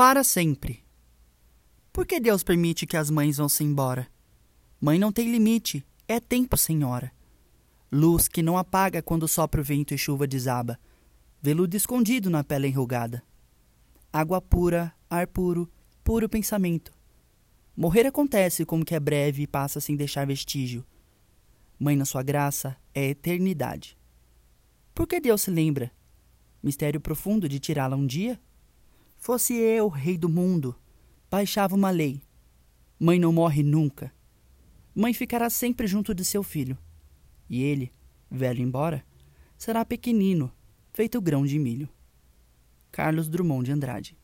Para sempre. Por que Deus permite que as mães vão-se embora? Mãe não tem limite, é tempo, senhora. Luz que não apaga quando sopra o vento e chuva desaba. Veludo escondido na pele enrugada. Água pura, ar puro, puro pensamento. Morrer acontece como que é breve e passa sem deixar vestígio. Mãe, na sua graça, é eternidade. Por que Deus se lembra? Mistério profundo de tirá-la um dia? Fosse eu, rei do mundo, baixava uma lei. Mãe não morre nunca. Mãe ficará sempre junto de seu filho. E ele, velho embora, será pequenino, feito grão de milho. Carlos Drummond de Andrade